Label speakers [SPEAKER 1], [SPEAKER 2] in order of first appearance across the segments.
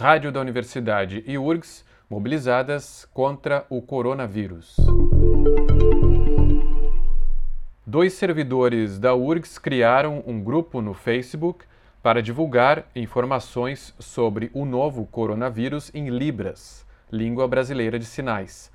[SPEAKER 1] Rádio da Universidade e URGS mobilizadas contra o coronavírus. Dois servidores da URGS criaram um grupo no Facebook para divulgar informações sobre o novo coronavírus em Libras, língua brasileira de sinais.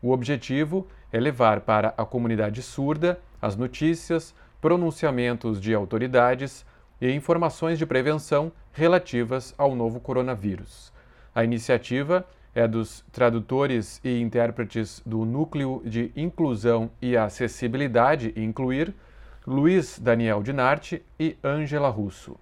[SPEAKER 1] O objetivo é levar para a comunidade surda as notícias, pronunciamentos de autoridades e informações de prevenção relativas ao novo coronavírus. A iniciativa é dos tradutores e intérpretes do Núcleo de Inclusão e Acessibilidade Incluir, Luiz Daniel Dinarte e Ângela Russo.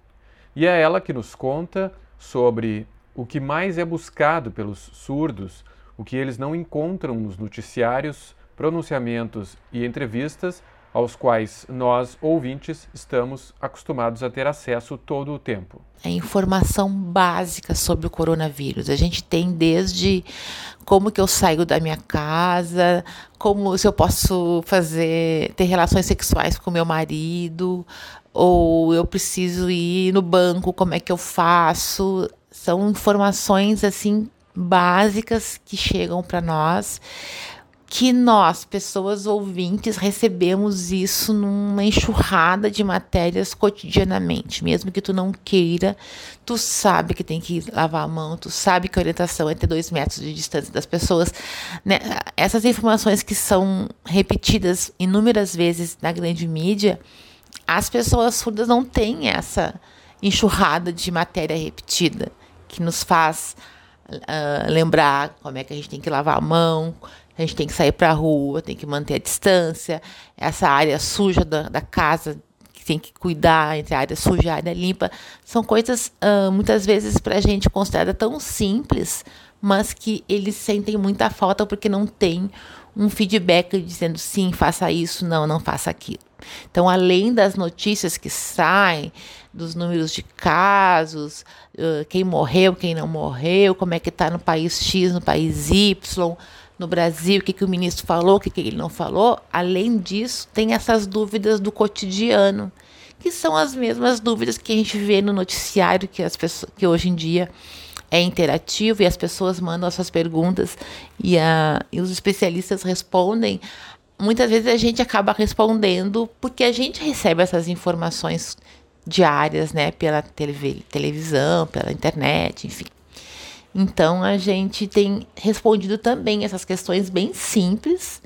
[SPEAKER 1] E é ela que nos conta sobre o que mais é buscado pelos surdos, o que eles não encontram nos noticiários, pronunciamentos e entrevistas aos quais nós, ouvintes, estamos acostumados a ter acesso todo o tempo.
[SPEAKER 2] A informação básica sobre o coronavírus. A gente tem desde como que eu saio da minha casa, como se eu posso fazer ter relações sexuais com meu marido, ou eu preciso ir no banco, como é que eu faço? São informações assim básicas que chegam para nós que nós, pessoas ouvintes, recebemos isso numa enxurrada de matérias cotidianamente. Mesmo que tu não queira, tu sabe que tem que lavar a mão, tu sabe que a orientação é ter dois metros de distância das pessoas. Né? Essas informações que são repetidas inúmeras vezes na grande mídia, as pessoas surdas não têm essa enxurrada de matéria repetida que nos faz uh, lembrar como é que a gente tem que lavar a mão, a gente tem que sair para a rua, tem que manter a distância, essa área suja da, da casa que tem que cuidar entre a área suja e a área limpa, são coisas uh, muitas vezes para a gente considerada tão simples, mas que eles sentem muita falta porque não tem um feedback dizendo sim, faça isso, não, não faça aquilo. Então, além das notícias que saem, dos números de casos, uh, quem morreu, quem não morreu, como é que está no país X, no país Y, no Brasil, o que, que o ministro falou, o que, que ele não falou. Além disso, tem essas dúvidas do cotidiano, que são as mesmas dúvidas que a gente vê no noticiário, que, as pessoas, que hoje em dia é interativo e as pessoas mandam as suas perguntas e, a, e os especialistas respondem. Muitas vezes a gente acaba respondendo porque a gente recebe essas informações diárias, né, pela televisão, pela internet, enfim. Então a gente tem respondido também essas questões bem simples,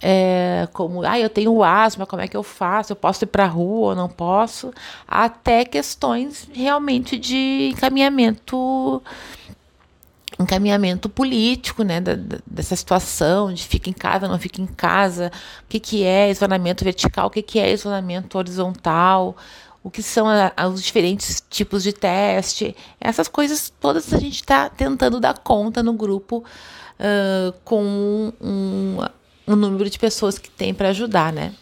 [SPEAKER 2] é, como ah, eu tenho asma, como é que eu faço? Eu posso ir para a rua ou não posso? Até questões realmente de encaminhamento encaminhamento político, né, da, dessa situação, de fica em casa, não fica em casa, o que, que é isolamento vertical, o que, que é isolamento horizontal, o que são a, os diferentes tipos de teste, essas coisas todas a gente está tentando dar conta no grupo uh, com um, um, número de pessoas que tem para ajudar, né?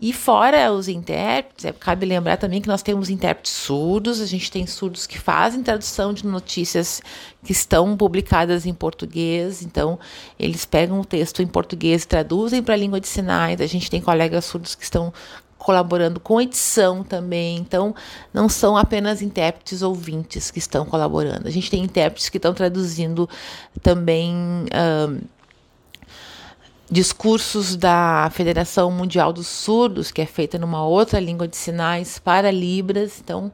[SPEAKER 2] E fora os intérpretes, é, cabe lembrar também que nós temos intérpretes surdos, a gente tem surdos que fazem tradução de notícias que estão publicadas em português, então eles pegam o texto em português e traduzem para a língua de sinais. A gente tem colegas surdos que estão colaborando com edição também. Então, não são apenas intérpretes ouvintes que estão colaborando. A gente tem intérpretes que estão traduzindo também. discursos da Federação Mundial dos Surdos, que é feita numa outra língua de sinais para Libras. Então,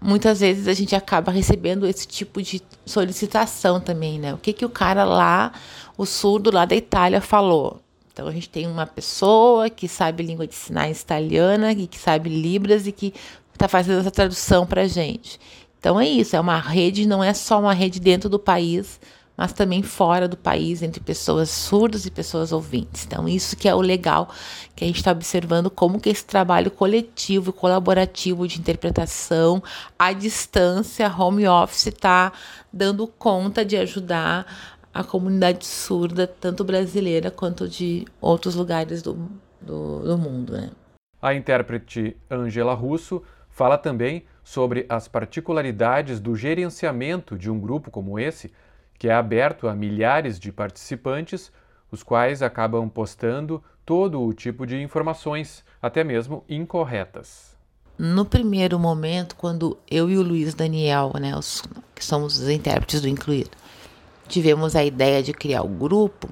[SPEAKER 2] muitas vezes a gente acaba recebendo esse tipo de solicitação também, né? O que que o cara lá, o surdo lá da Itália falou? Então a gente tem uma pessoa que sabe língua de sinais italiana e que sabe Libras e que está fazendo essa tradução para a gente. Então é isso, é uma rede, não é só uma rede dentro do país, mas também fora do país, entre pessoas surdas e pessoas ouvintes. Então, isso que é o legal que a gente está observando, como que esse trabalho coletivo e colaborativo de interpretação à distância, home office, está dando conta de ajudar a comunidade surda, tanto brasileira quanto de outros lugares do, do, do mundo. Né?
[SPEAKER 1] A intérprete Angela Russo fala também sobre as particularidades do gerenciamento de um grupo como esse, que é aberto a milhares de participantes, os quais acabam postando todo o tipo de informações, até mesmo incorretas.
[SPEAKER 2] No primeiro momento, quando eu e o Luiz Daniel, né, os, que somos os intérpretes do Incluir. Tivemos a ideia de criar o grupo.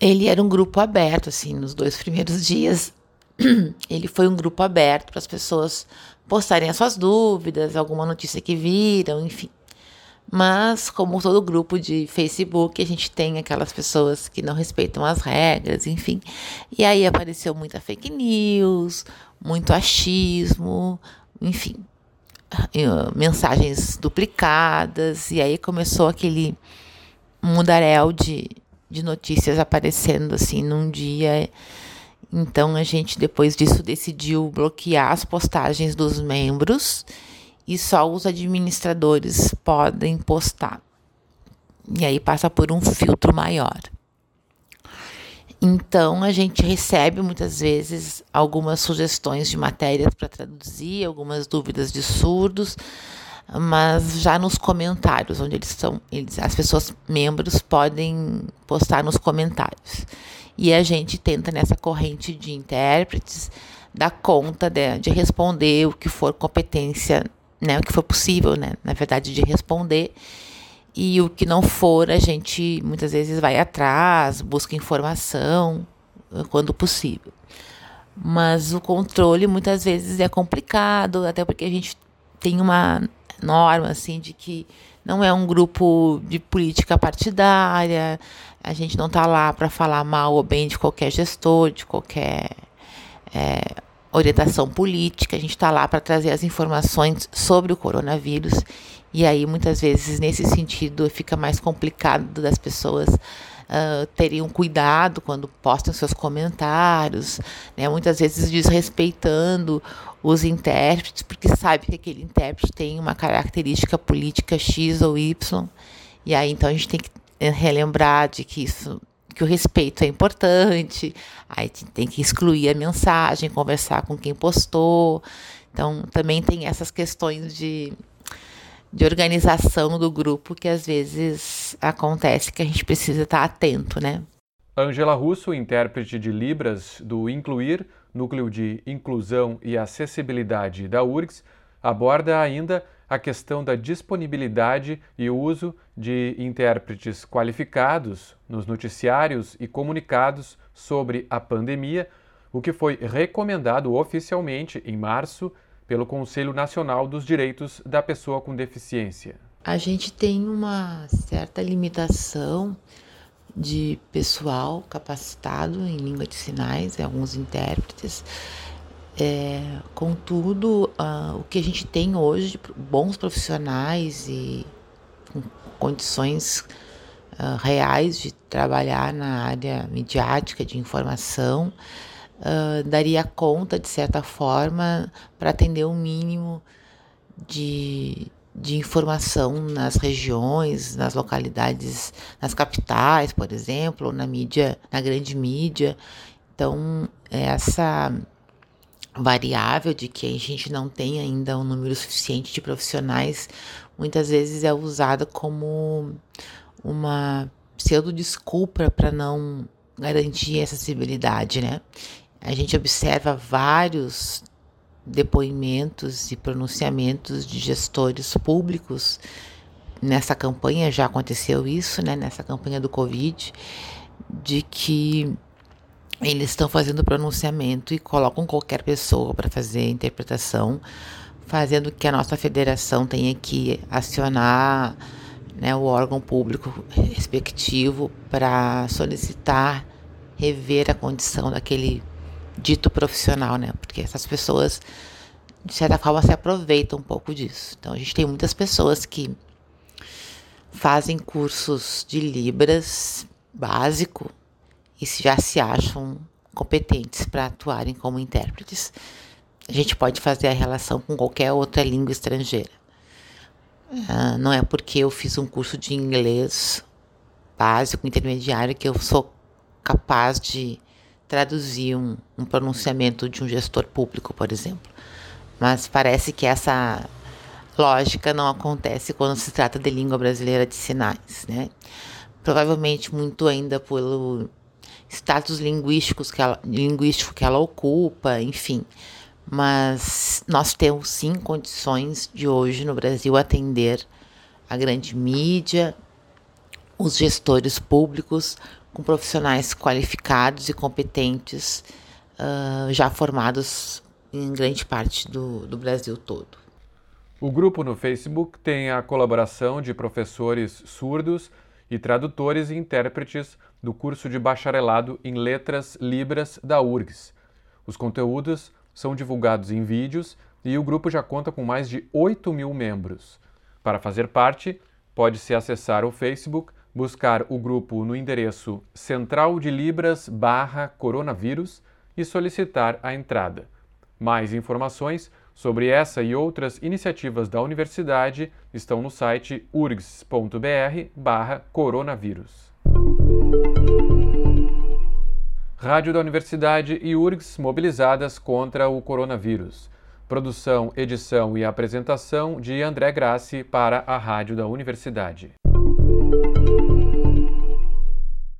[SPEAKER 2] Ele era um grupo aberto, assim, nos dois primeiros dias. Ele foi um grupo aberto para as pessoas postarem as suas dúvidas, alguma notícia que viram, enfim. Mas, como todo grupo de Facebook, a gente tem aquelas pessoas que não respeitam as regras, enfim. E aí apareceu muita fake news, muito achismo, enfim, mensagens duplicadas. E aí começou aquele mundaréu de, de notícias aparecendo assim num dia. Então a gente, depois disso, decidiu bloquear as postagens dos membros e só os administradores podem postar. E aí passa por um filtro maior. Então a gente recebe muitas vezes algumas sugestões de matérias para traduzir, algumas dúvidas de surdos, mas já nos comentários, onde eles são, eles, as pessoas membros podem postar nos comentários. E a gente tenta nessa corrente de intérpretes dar conta de, de responder o que for competência né, o que for possível, né, na verdade, de responder. E o que não for, a gente muitas vezes vai atrás, busca informação eh, quando possível. Mas o controle muitas vezes é complicado, até porque a gente tem uma norma assim de que não é um grupo de política partidária, a gente não está lá para falar mal ou bem de qualquer gestor, de qualquer é, orientação política, a gente está lá para trazer as informações sobre o coronavírus. E aí, muitas vezes, nesse sentido, fica mais complicado das pessoas uh, terem um cuidado quando postam seus comentários, né? muitas vezes desrespeitando os intérpretes, porque sabe que aquele intérprete tem uma característica política X ou Y. E aí, então, a gente tem que eh, relembrar de que isso que o respeito é importante, aí tem que excluir a mensagem, conversar com quem postou. Então, também tem essas questões de, de organização do grupo que às vezes acontece que a gente precisa estar atento, né?
[SPEAKER 1] Angela Russo, intérprete de Libras do Incluir, Núcleo de Inclusão e Acessibilidade da URGS, aborda ainda a questão da disponibilidade e uso de intérpretes qualificados nos noticiários e comunicados sobre a pandemia, o que foi recomendado oficialmente em março pelo Conselho Nacional dos Direitos da Pessoa com Deficiência.
[SPEAKER 2] A gente tem uma certa limitação de pessoal capacitado em língua de sinais, alguns intérpretes é, contudo, uh, o que a gente tem hoje de bons profissionais e com condições uh, reais de trabalhar na área midiática de informação uh, daria conta, de certa forma, para atender o um mínimo de, de informação nas regiões, nas localidades, nas capitais, por exemplo, ou na mídia, na grande mídia. Então, essa variável de que a gente não tem ainda um número suficiente de profissionais, muitas vezes é usada como uma pseudo desculpa para não garantir essa acessibilidade, né? A gente observa vários depoimentos e pronunciamentos de gestores públicos nessa campanha, já aconteceu isso, né, nessa campanha do Covid, de que eles estão fazendo pronunciamento e colocam qualquer pessoa para fazer interpretação, fazendo que a nossa federação tenha que acionar né, o órgão público respectivo para solicitar rever a condição daquele dito profissional, né? Porque essas pessoas, de certa forma, se aproveitam um pouco disso. Então, a gente tem muitas pessoas que fazem cursos de Libras básico e já se acham competentes para atuarem como intérpretes. A gente pode fazer a relação com qualquer outra língua estrangeira. Uh, não é porque eu fiz um curso de inglês básico, intermediário, que eu sou capaz de traduzir um, um pronunciamento de um gestor público, por exemplo. Mas parece que essa lógica não acontece quando se trata de língua brasileira de sinais, né? Provavelmente muito ainda pelo status linguísticos que ela, linguístico que ela ocupa, enfim. mas nós temos sim condições de hoje no Brasil atender a grande mídia, os gestores públicos com profissionais qualificados e competentes, uh, já formados em grande parte do, do Brasil todo.
[SPEAKER 1] O grupo no Facebook tem a colaboração de professores surdos e tradutores e intérpretes do curso de bacharelado em Letras Libras da URGS. Os conteúdos são divulgados em vídeos e o grupo já conta com mais de 8 mil membros. Para fazer parte, pode-se acessar o Facebook, buscar o grupo no endereço central de libras barra coronavírus e solicitar a entrada. Mais informações sobre essa e outras iniciativas da universidade estão no site urgs.br barra coronavírus. Rádio da Universidade e URGS mobilizadas contra o coronavírus. Produção, edição e apresentação de André Grassi para a Rádio da Universidade.